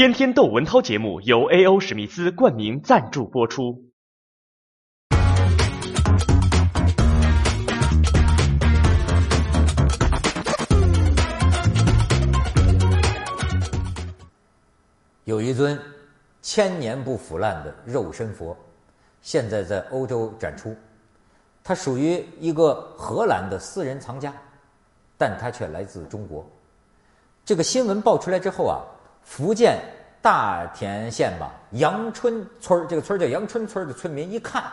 天天窦文涛节目由 A.O. 史密斯冠名赞助播出。有一尊千年不腐烂的肉身佛，现在在欧洲展出。它属于一个荷兰的私人藏家，但它却来自中国。这个新闻爆出来之后啊，福建大田县吧阳春村这个村叫阳春村的村民一看，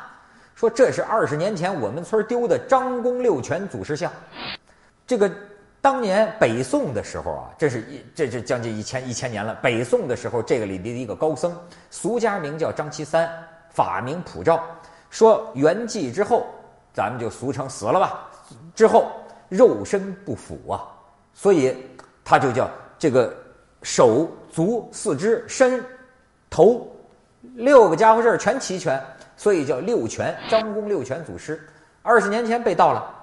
说这是二十年前我们村丢的张公六泉祖师像。这个当年北宋的时候啊，这是一这是将近一千一千年了。北宋的时候，这个里的一个高僧，俗家名叫张其三，法名普照，说圆寂之后，咱们就俗称死了吧。之后肉身不腐啊，所以他就叫这个手足四肢身头六个家伙事儿全齐全，所以叫六全张公六全祖师。二十年前被盗了，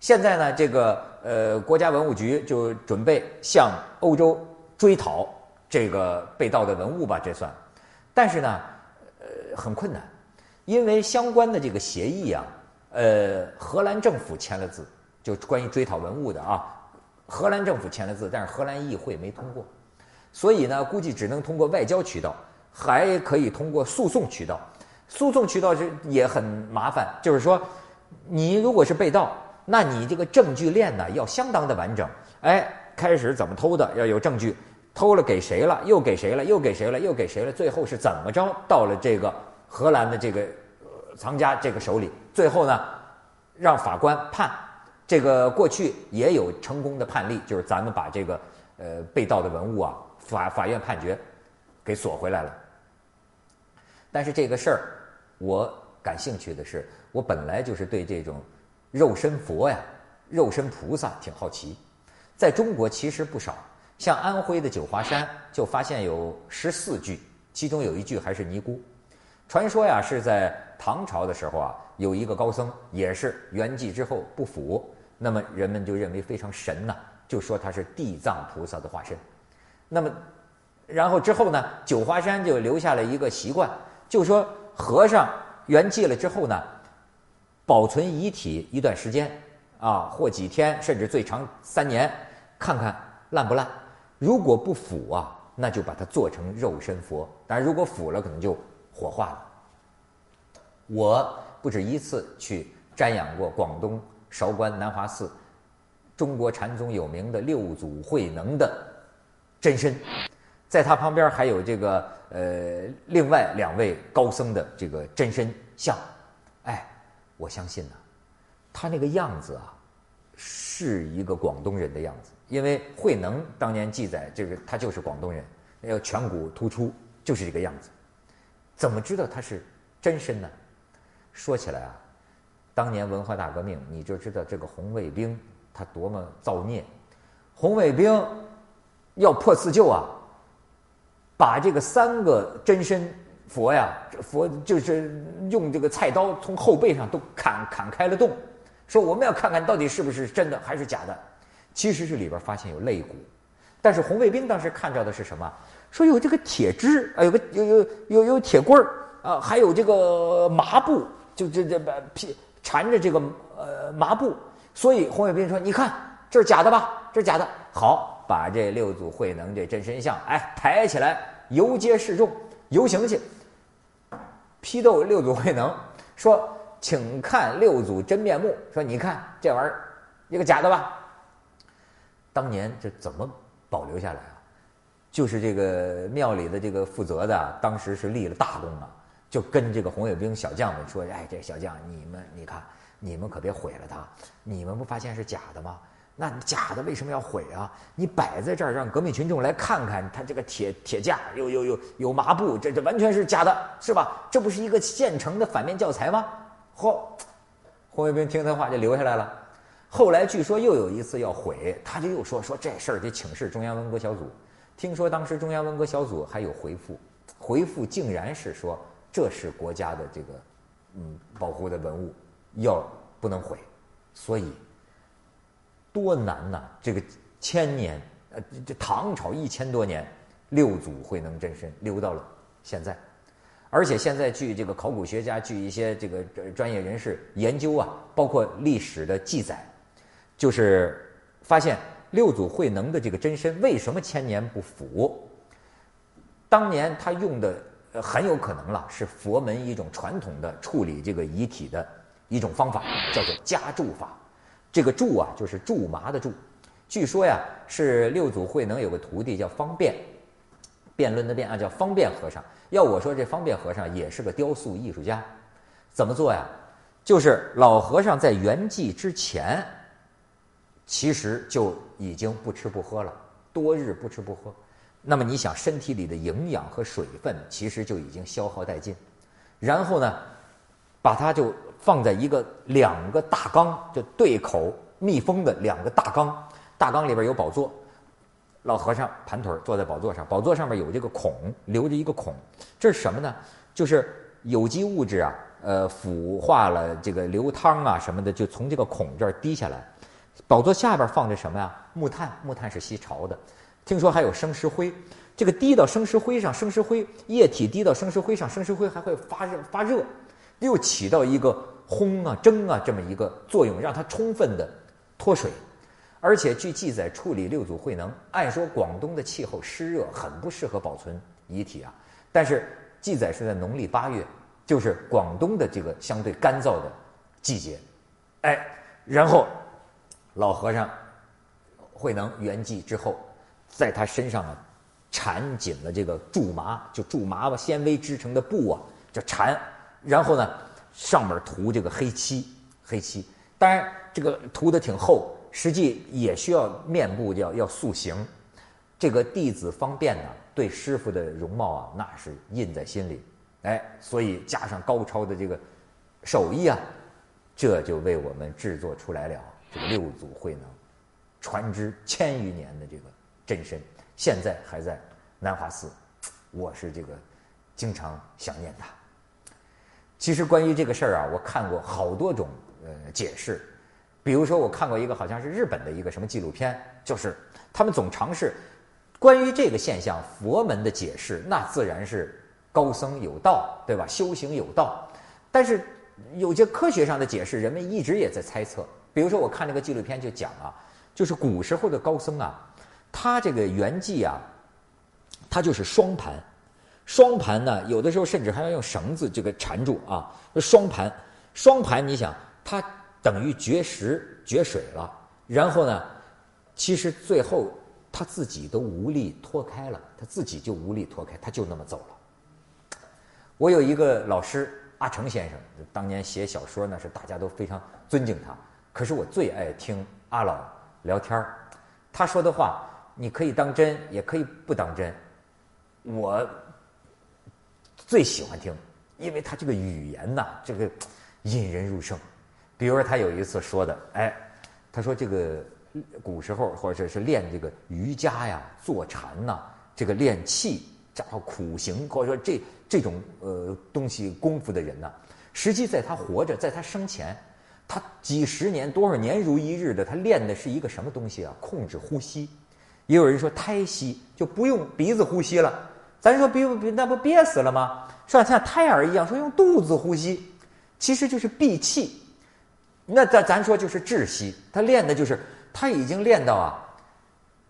现在呢，这个呃国家文物局就准备向欧洲追讨这个被盗的文物吧，这算。但是呢，呃很困难，因为相关的这个协议啊，呃荷兰政府签了字，就关于追讨文物的啊，荷兰政府签了字，但是荷兰议会没通过，所以呢，估计只能通过外交渠道，还可以通过诉讼渠道。诉讼渠道是也很麻烦，就是说，你如果是被盗，那你这个证据链呢要相当的完整。哎，开始怎么偷的要有证据，偷了给谁了，又给谁了，又给谁了，又给谁了，最后是怎么着到了这个荷兰的这个藏家这个手里，最后呢，让法官判。这个过去也有成功的判例，就是咱们把这个呃被盗的文物啊，法法院判决给锁回来了。但是这个事儿，我感兴趣的是，我本来就是对这种肉身佛呀、肉身菩萨挺好奇。在中国其实不少，像安徽的九华山就发现有十四具，其中有一具还是尼姑。传说呀，是在唐朝的时候啊，有一个高僧也是圆寂之后不腐，那么人们就认为非常神呐、就说他是地藏菩萨的化身。那么，然后之后呢，九华山就留下了一个习惯，就说和尚圆寂了之后呢，保存遗体一段时间啊，或几天，甚至最长三年，看看烂不烂。如果不腐啊，那就把它做成肉身佛；当然，如果腐了，可能就火化了。我不止一次去瞻仰过广东韶关南华寺中国禅宗有名的六祖慧能的真身，在他旁边还有这个呃另外两位高僧的这个真身像。哎，我相信呢，他那个样子啊，是一个广东人的样子，因为慧能当年记载就是他就是广东人，要颧骨突出，就是这个样子。怎么知道他是真身呢？说起来啊，当年文化大革命，你就知道这个红卫兵他多么造孽。红卫兵要破四旧啊，把这个三个真身佛呀，佛就是用这个菜刀从后背上都砍砍开了洞，说我们要看看到底是不是真的还是假的。其实是里边发现有肋骨，但是红卫兵当时看到的是什么？说有这个铁枝啊，有个有有有有铁棍儿啊，还有这个麻布，就这这把皮缠着这个呃麻布，所以红卫兵说：“你看这是假的吧？这是假的。”好，把这六祖慧能这真身像哎抬起来游街示众，游行去，批斗六祖慧能说：“请看六祖真面目。”说：“你看这玩意儿，一个假的吧？”当年这怎么保留下来啊？就是这个庙里的这个负责的，当时是立了大功啊，就跟这个红卫兵小将们说：“哎，这小将，你们你看，你们可别毁了它。你们不发现是假的吗？那假的为什么要毁啊？你摆在这儿，让革命群众来看看，它这个铁铁架有有有有麻布，这这完全是假的，是吧？这不是一个现成的反面教材吗？”嚯，红卫兵听他话就留下来了。后来据说又有一次要毁，他就又说说这事儿得请示中央文革小组。听说当时中央文革小组还有回复，回复竟然是说这是国家的这个嗯保护的文物，要不能毁，所以多难呐！这个千年呃这唐朝一千多年，六祖慧能真身留到了现在。而且现在据这个考古学家，据一些这个专业人士研究啊，包括历史的记载，就是发现六祖慧能的这个真身为什么千年不腐？当年他用的很有可能了，是佛门一种传统的处理这个遗体的一种方法，叫做加注法。这个注啊，就是苎麻的苎。据说呀，是六祖慧能有个徒弟叫方便，辩论的辩啊，叫方便和尚。要我说，这方便和尚也是个雕塑艺术家。怎么做呀？就是老和尚在圆寂之前，其实就已经不吃不喝了，多日不吃不喝。那么你想，身体里的营养和水分其实就已经消耗殆尽。然后呢，把它就放在一个两个大缸，就对口密封的两个大缸，大缸里边有宝座。老和尚盘腿坐在宝座上，宝座上面有这个孔，留着一个孔，这是什么呢？就是有机物质啊，呃，腐化了这个流汤啊什么的，就从这个孔这儿滴下来。宝座下边放着什么呀？木炭，木炭是吸潮的。听说还有生石灰，这个滴到生石灰上，生石灰液体滴到生石灰上，生石灰还会发热，发热，又起到一个烘啊、蒸啊这么一个作用，让它充分的脱水。而且据记载，处理六祖慧能，按说广东的气候湿热，很不适合保存遗体啊。但是记载是在农历八月，就是广东的这个相对干燥的季节，哎，然后老和尚慧能圆寂之后，在他身上啊缠紧了这个苎麻，就苎麻吧纤维织成的布啊，叫缠，然后呢上面涂这个黑漆，黑漆，当然这个涂的挺厚。实际也需要面部要要塑形，这个弟子方便呢，对师傅的容貌啊，那是印在心里，哎，所以加上高超的这个手艺啊，这就为我们制作出来了这个六祖慧能，传之千余年的这个真身，现在还在南华寺，我是这个经常想念他。其实关于这个事儿啊，我看过好多种呃解释。比如说，我看过一个好像是日本的一个什么纪录片，就是他们总尝试关于这个现象佛门的解释，那自然是高僧有道，对吧？修行有道，但是有些科学上的解释，人们一直也在猜测。比如说，我看那个纪录片就讲啊，就是古时候的高僧啊，他这个圆寂啊，他就是双盘，双盘呢，有的时候甚至还要用绳子这个缠住啊，双盘，双盘，你想他。等于绝食绝水了，然后呢，其实最后他自己都无力脱开了，他自己就无力脱开，他就那么走了。我有一个老师阿成先生，当年写小说呢是大家都非常尊敬他，可是我最爱听阿老聊天儿，他说的话你可以当真，也可以不当真，我最喜欢听，因为他这个语言呐，这个引人入胜。比如说，他有一次说的，哎，他说这个古时候或者是练这个瑜伽呀、坐禅呐，这个练气、然后苦行，或者说这这种呃东西功夫的人呐，实际在他活着，在他生前，他几十年、多少年如一日的，他练的是一个什么东西啊？控制呼吸。也有人说胎息就不用鼻子呼吸了，咱说憋不憋那不憋死了吗？是吧？像胎儿一样，说用肚子呼吸，其实就是闭气。那咱咱说就是窒息，他练的就是他已经练到啊，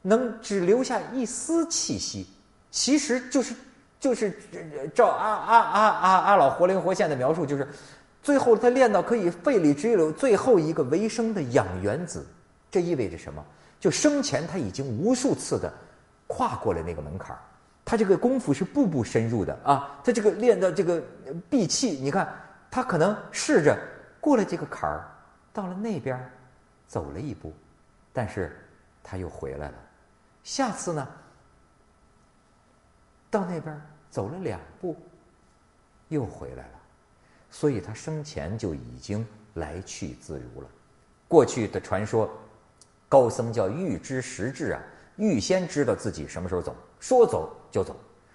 能只留下一丝气息，其实就是就是照阿阿阿阿阿老活灵活现的描述，就是最后他练到可以肺里只有最后一个维生的氧原子，这意味着什么？就生前他已经无数次的跨过了那个门槛儿，他这个功夫是步步深入的啊，他这个练到这个闭气，你看他可能试着过了这个坎儿。到了那边，走了一步，但是他又回来了。下次呢，到那边走了两步，又回来了。所以他生前就已经来去自如了。过去的传说，高僧叫预知时至啊，预先知道自己什么时候走说走就走。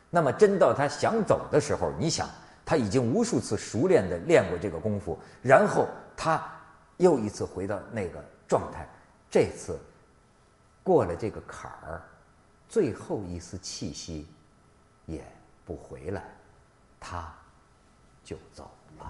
那么真到他想走的时候你想他已经无数次熟练的练过这个功夫然后他又一次回到那个状态这次过了这个坎儿最后一丝气息也不回来他就走了。